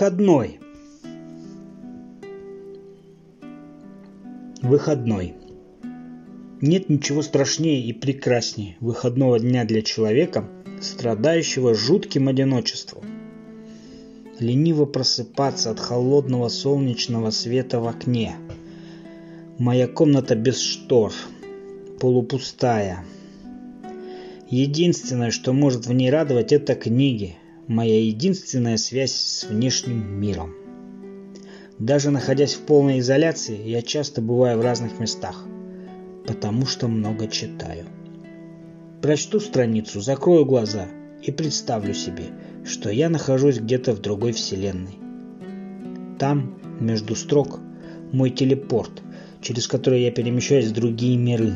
Выходной. Выходной. Нет ничего страшнее и прекраснее выходного дня для человека, страдающего жутким одиночеством. Лениво просыпаться от холодного солнечного света в окне. Моя комната без штор, полупустая. Единственное, что может в ней радовать, это книги, моя единственная связь с внешним миром. Даже находясь в полной изоляции, я часто бываю в разных местах, потому что много читаю. Прочту страницу, закрою глаза и представлю себе, что я нахожусь где-то в другой вселенной. Там, между строк, мой телепорт, через который я перемещаюсь в другие миры.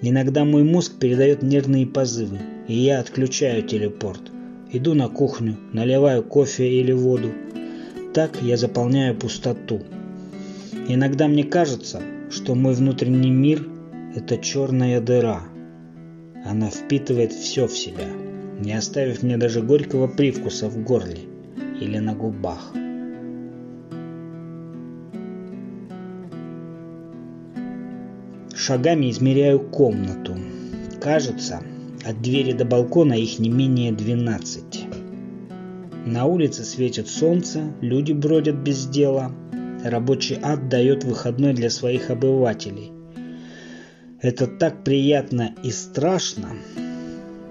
Иногда мой мозг передает нервные позывы, и я отключаю телепорт – Иду на кухню, наливаю кофе или воду. Так я заполняю пустоту. Иногда мне кажется, что мой внутренний мир – это черная дыра. Она впитывает все в себя, не оставив мне даже горького привкуса в горле или на губах. Шагами измеряю комнату. Кажется, от двери до балкона их не менее 12. На улице светит солнце, люди бродят без дела. Рабочий ад дает выходной для своих обывателей. Это так приятно и страшно.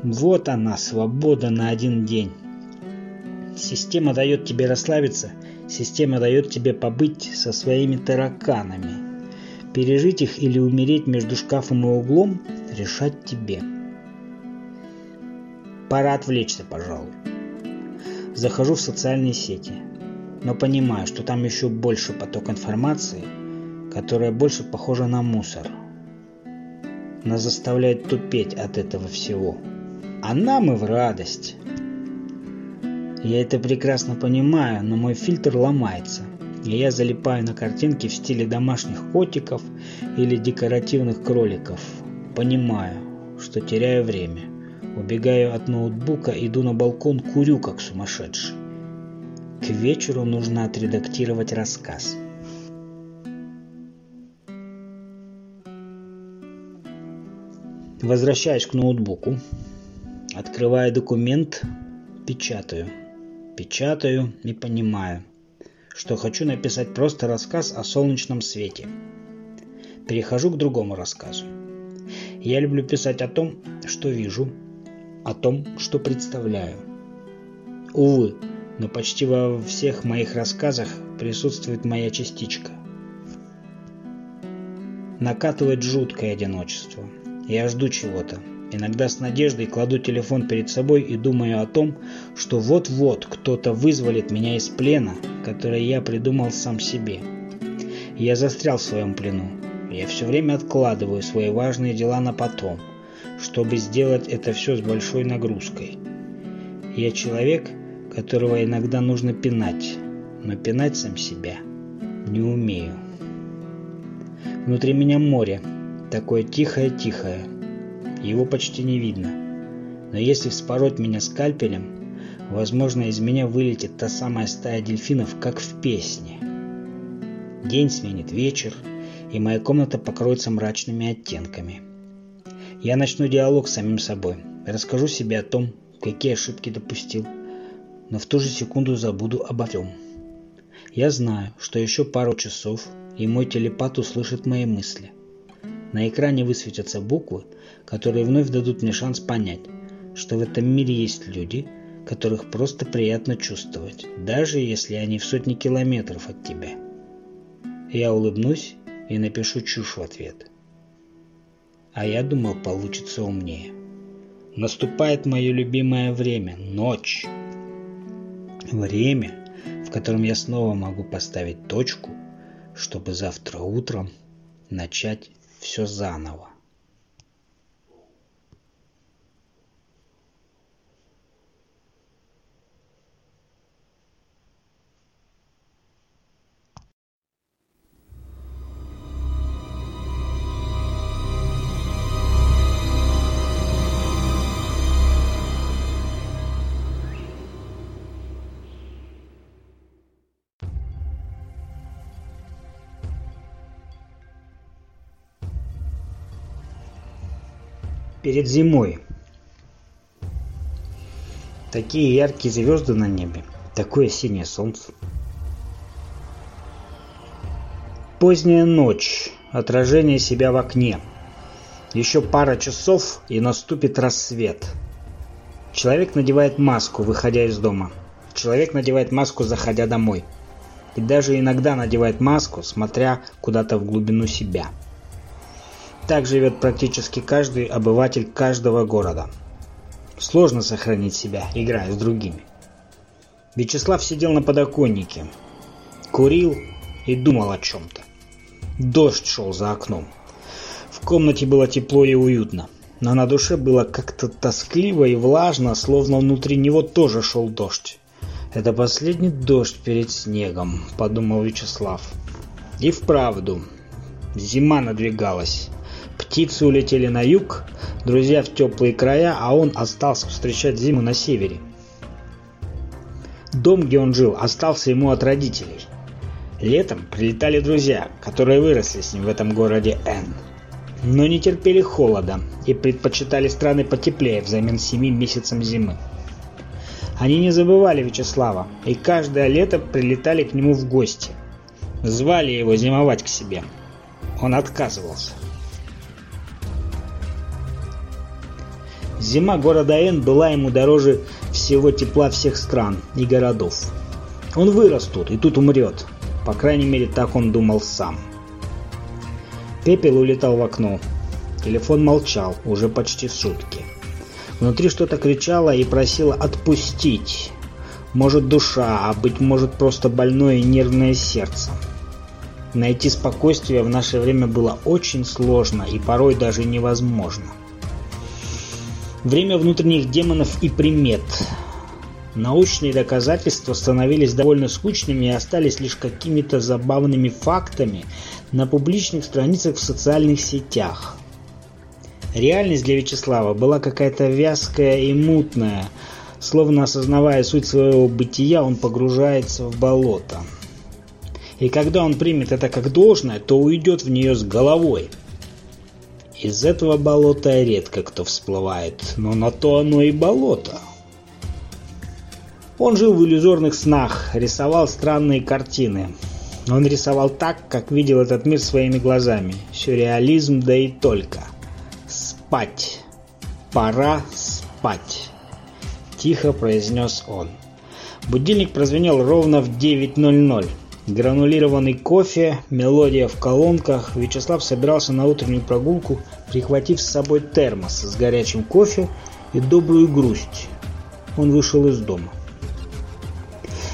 Вот она, свобода на один день. Система дает тебе расслабиться, система дает тебе побыть со своими тараканами. Пережить их или умереть между шкафом и углом – решать тебе. Пора отвлечься, пожалуй. Захожу в социальные сети, но понимаю, что там еще больше поток информации, которая больше похожа на мусор. Нас заставляет тупеть от этого всего. А нам и в радость. Я это прекрасно понимаю, но мой фильтр ломается, и я залипаю на картинки в стиле домашних котиков или декоративных кроликов. Понимаю, что теряю время. Убегаю от ноутбука, иду на балкон, курю как сумасшедший. К вечеру нужно отредактировать рассказ. Возвращаюсь к ноутбуку, открываю документ, печатаю. Печатаю и понимаю, что хочу написать просто рассказ о солнечном свете. Перехожу к другому рассказу. Я люблю писать о том, что вижу, о том, что представляю. Увы, но почти во всех моих рассказах присутствует моя частичка. Накатывает жуткое одиночество. Я жду чего-то. Иногда с надеждой кладу телефон перед собой и думаю о том, что вот-вот кто-то вызволит меня из плена, который я придумал сам себе. Я застрял в своем плену. Я все время откладываю свои важные дела на потом – чтобы сделать это все с большой нагрузкой. Я человек, которого иногда нужно пинать, но пинать сам себя не умею. Внутри меня море, такое тихое-тихое, его почти не видно. Но если вспороть меня скальпелем, возможно, из меня вылетит та самая стая дельфинов, как в песне. День сменит вечер, и моя комната покроется мрачными оттенками – я начну диалог с самим собой, расскажу себе о том, какие ошибки допустил, но в ту же секунду забуду обо всем. Я знаю, что еще пару часов, и мой телепат услышит мои мысли. На экране высветятся буквы, которые вновь дадут мне шанс понять, что в этом мире есть люди, которых просто приятно чувствовать, даже если они в сотни километров от тебя. Я улыбнусь и напишу чушь в ответ. А я думал, получится умнее. Наступает мое любимое время – ночь. Время, в котором я снова могу поставить точку, чтобы завтра утром начать все заново. Перед зимой. Такие яркие звезды на небе, такое синее солнце. Поздняя ночь, отражение себя в окне. Еще пара часов и наступит рассвет. Человек надевает маску, выходя из дома. Человек надевает маску, заходя домой. И даже иногда надевает маску, смотря куда-то в глубину себя. Так живет практически каждый обыватель каждого города. Сложно сохранить себя, играя с другими. Вячеслав сидел на подоконнике, курил и думал о чем-то. Дождь шел за окном. В комнате было тепло и уютно, но на душе было как-то тоскливо и влажно, словно внутри него тоже шел дождь. «Это последний дождь перед снегом», — подумал Вячеслав. И вправду, зима надвигалась. Птицы улетели на юг, друзья в теплые края, а он остался встречать зиму на севере. Дом, где он жил, остался ему от родителей. Летом прилетали друзья, которые выросли с ним в этом городе Н. Но не терпели холода и предпочитали страны потеплее взамен семи месяцам зимы. Они не забывали Вячеслава и каждое лето прилетали к нему в гости. Звали его зимовать к себе. Он отказывался. Зима города Н была ему дороже всего тепла всех стран и городов. Он вырос тут и тут умрет. По крайней мере, так он думал сам. Пепел улетал в окно. Телефон молчал уже почти сутки. Внутри что-то кричало и просило отпустить. Может душа, а быть может просто больное нервное сердце. Найти спокойствие в наше время было очень сложно и порой даже невозможно. Время внутренних демонов и примет. Научные доказательства становились довольно скучными и остались лишь какими-то забавными фактами на публичных страницах в социальных сетях. Реальность для Вячеслава была какая-то вязкая и мутная, словно осознавая суть своего бытия, он погружается в болото. И когда он примет это как должное, то уйдет в нее с головой – из этого болота редко кто всплывает, но на то оно и болото. Он жил в иллюзорных снах, рисовал странные картины. Он рисовал так, как видел этот мир своими глазами. Сюрреализм, да и только. Спать. Пора спать. Тихо произнес он. Будильник прозвенел ровно в 9.00. Гранулированный кофе, мелодия в колонках. Вячеслав собирался на утреннюю прогулку, прихватив с собой термос с горячим кофе и добрую грусть. Он вышел из дома.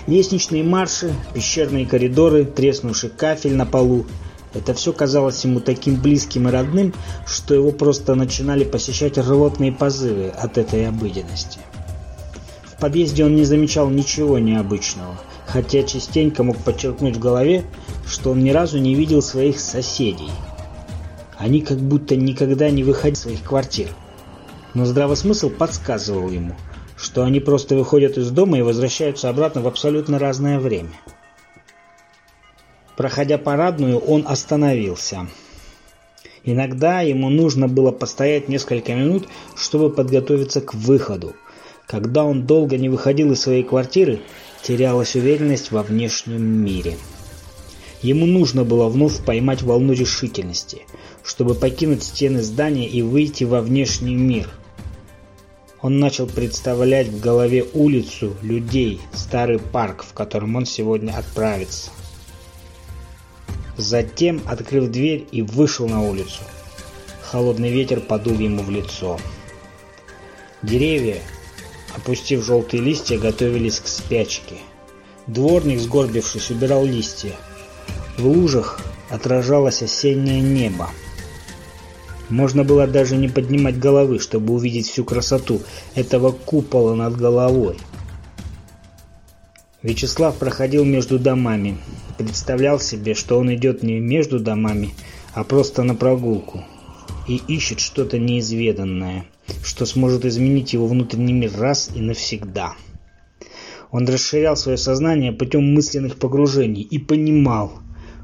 Лестничные марши, пещерные коридоры, треснувший кафель на полу – это все казалось ему таким близким и родным, что его просто начинали посещать рвотные позывы от этой обыденности. В подъезде он не замечал ничего необычного – хотя частенько мог подчеркнуть в голове, что он ни разу не видел своих соседей. Они как будто никогда не выходили из своих квартир. Но здравый смысл подсказывал ему, что они просто выходят из дома и возвращаются обратно в абсолютно разное время. Проходя парадную, он остановился. Иногда ему нужно было постоять несколько минут, чтобы подготовиться к выходу. Когда он долго не выходил из своей квартиры, терялась уверенность во внешнем мире. Ему нужно было вновь поймать волну решительности, чтобы покинуть стены здания и выйти во внешний мир. Он начал представлять в голове улицу, людей, старый парк, в котором он сегодня отправится. Затем, открыв дверь и вышел на улицу. Холодный ветер подул ему в лицо. Деревья, Опустив желтые листья, готовились к спячке. Дворник, сгорбившись, убирал листья. В лужах отражалось осеннее небо. Можно было даже не поднимать головы, чтобы увидеть всю красоту этого купола над головой. Вячеслав проходил между домами. Представлял себе, что он идет не между домами, а просто на прогулку. И ищет что-то неизведанное – что сможет изменить его внутренний мир раз и навсегда. Он расширял свое сознание путем мысленных погружений и понимал,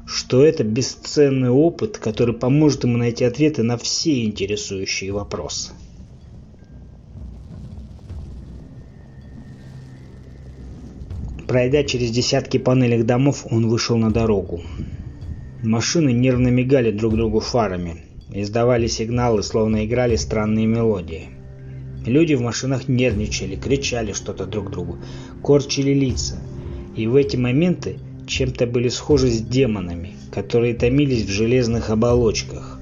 что это бесценный опыт, который поможет ему найти ответы на все интересующие вопросы. Пройдя через десятки панелей домов, он вышел на дорогу. Машины нервно мигали друг другу фарами издавали сигналы, словно играли странные мелодии. Люди в машинах нервничали, кричали что-то друг другу, корчили лица. И в эти моменты чем-то были схожи с демонами, которые томились в железных оболочках.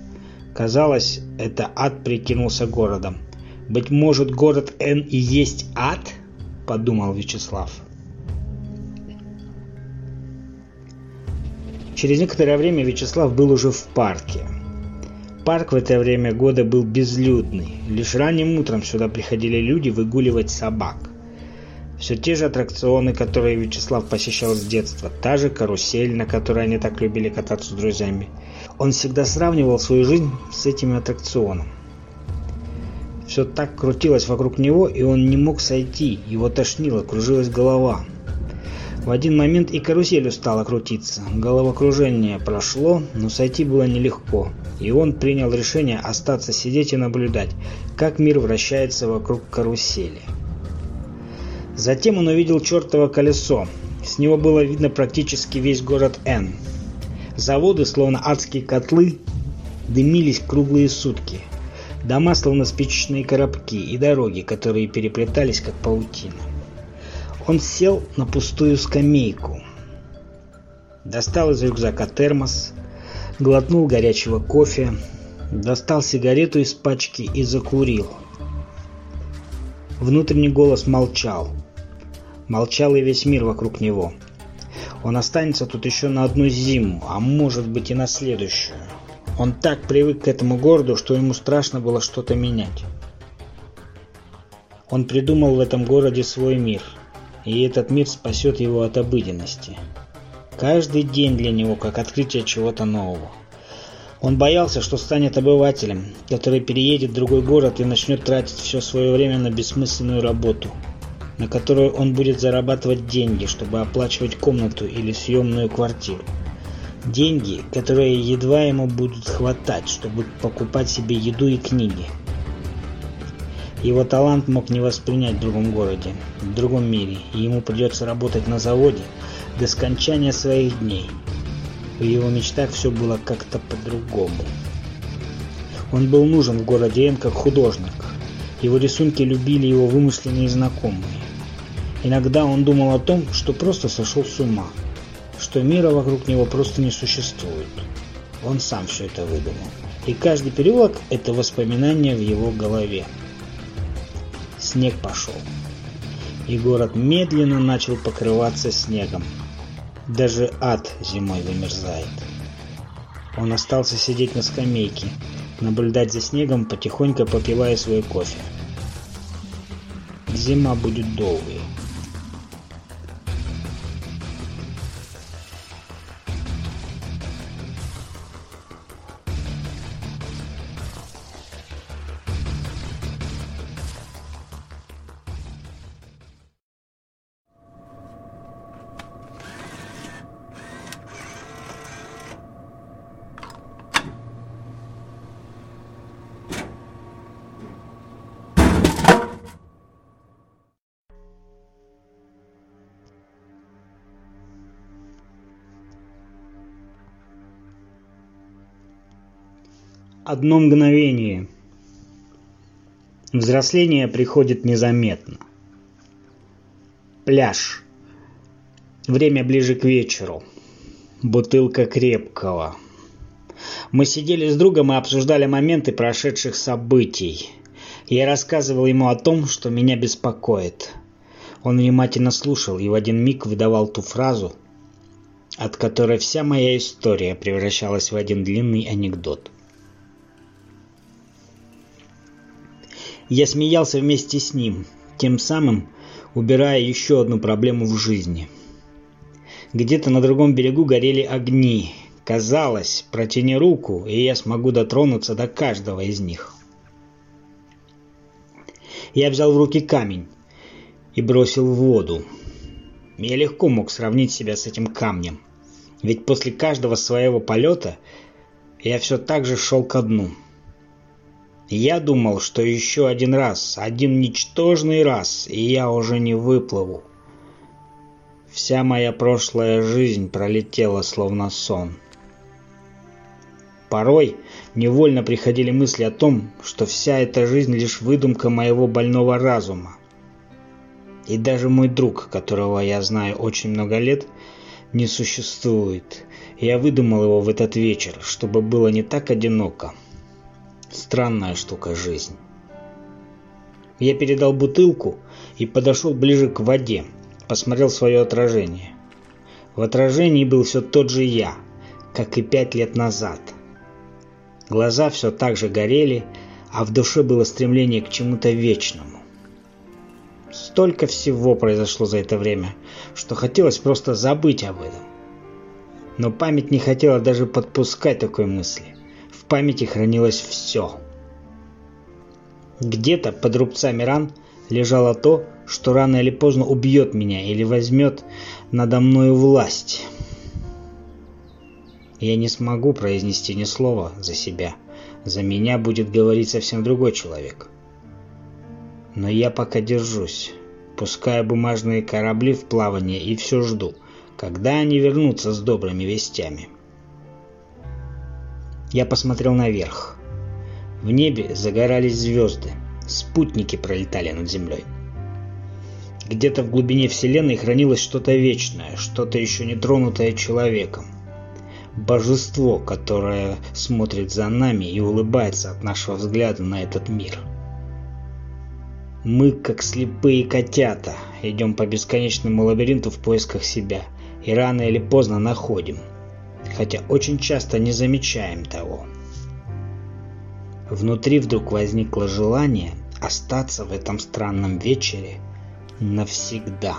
Казалось, это ад прикинулся городом. «Быть может, город Н и есть ад?» – подумал Вячеслав. Через некоторое время Вячеслав был уже в парке. Парк в это время года был безлюдный. Лишь ранним утром сюда приходили люди выгуливать собак. Все те же аттракционы, которые Вячеслав посещал с детства, та же карусель, на которой они так любили кататься с друзьями. Он всегда сравнивал свою жизнь с этим аттракционом. Все так крутилось вокруг него, и он не мог сойти, его тошнило, кружилась голова. В один момент и карусель устала крутиться. Головокружение прошло, но сойти было нелегко. И он принял решение остаться сидеть и наблюдать, как мир вращается вокруг карусели. Затем он увидел чертово колесо. С него было видно практически весь город Н. Заводы, словно адские котлы, дымились круглые сутки. Дома, словно спичечные коробки, и дороги, которые переплетались, как паутина. Он сел на пустую скамейку. Достал из рюкзака термос, глотнул горячего кофе, достал сигарету из пачки и закурил. Внутренний голос молчал. Молчал и весь мир вокруг него. Он останется тут еще на одну зиму, а может быть и на следующую. Он так привык к этому городу, что ему страшно было что-то менять. Он придумал в этом городе свой мир – и этот мир спасет его от обыденности. Каждый день для него как открытие чего-то нового. Он боялся, что станет обывателем, который переедет в другой город и начнет тратить все свое время на бессмысленную работу, на которую он будет зарабатывать деньги, чтобы оплачивать комнату или съемную квартиру. Деньги, которые едва ему будут хватать, чтобы покупать себе еду и книги. Его талант мог не воспринять в другом городе, в другом мире, и ему придется работать на заводе до скончания своих дней. В его мечтах все было как-то по-другому. Он был нужен в городе Н как художник. Его рисунки любили его вымышленные знакомые. Иногда он думал о том, что просто сошел с ума, что мира вокруг него просто не существует. Он сам все это выдумал. И каждый переулок – это воспоминание в его голове. Снег пошел. И город медленно начал покрываться снегом. Даже ад зимой вымерзает. Он остался сидеть на скамейке, наблюдать за снегом, потихоньку попивая свой кофе. Зима будет долгой. Одно мгновение. Взросление приходит незаметно. Пляж. Время ближе к вечеру. Бутылка крепкого. Мы сидели с другом и обсуждали моменты прошедших событий. Я рассказывал ему о том, что меня беспокоит. Он внимательно слушал и в один миг выдавал ту фразу, от которой вся моя история превращалась в один длинный анекдот. Я смеялся вместе с ним, тем самым убирая еще одну проблему в жизни. Где-то на другом берегу горели огни. Казалось, протяни руку, и я смогу дотронуться до каждого из них. Я взял в руки камень и бросил в воду. Я легко мог сравнить себя с этим камнем, ведь после каждого своего полета я все так же шел ко дну – я думал, что еще один раз, один ничтожный раз, и я уже не выплыву. Вся моя прошлая жизнь пролетела словно сон. Порой невольно приходили мысли о том, что вся эта жизнь лишь выдумка моего больного разума. И даже мой друг, которого я знаю очень много лет, не существует. Я выдумал его в этот вечер, чтобы было не так одиноко. Странная штука жизнь. Я передал бутылку и подошел ближе к воде, посмотрел свое отражение. В отражении был все тот же я, как и пять лет назад – Глаза все так же горели, а в душе было стремление к чему-то вечному. Столько всего произошло за это время, что хотелось просто забыть об этом. Но память не хотела даже подпускать такой мысли. Памяти хранилось все. Где-то под рубцами ран лежало то, что рано или поздно убьет меня или возьмет надо мною власть я не смогу произнести ни слова за себя. За меня будет говорить совсем другой человек. Но я пока держусь, пуская бумажные корабли в плавание и все жду, когда они вернутся с добрыми вестями. Я посмотрел наверх. В небе загорались звезды, спутники пролетали над землей. Где-то в глубине Вселенной хранилось что-то вечное, что-то еще не тронутое человеком божество, которое смотрит за нами и улыбается от нашего взгляда на этот мир. Мы, как слепые котята, идем по бесконечному лабиринту в поисках себя и рано или поздно находим, хотя очень часто не замечаем того. Внутри вдруг возникло желание остаться в этом странном вечере навсегда.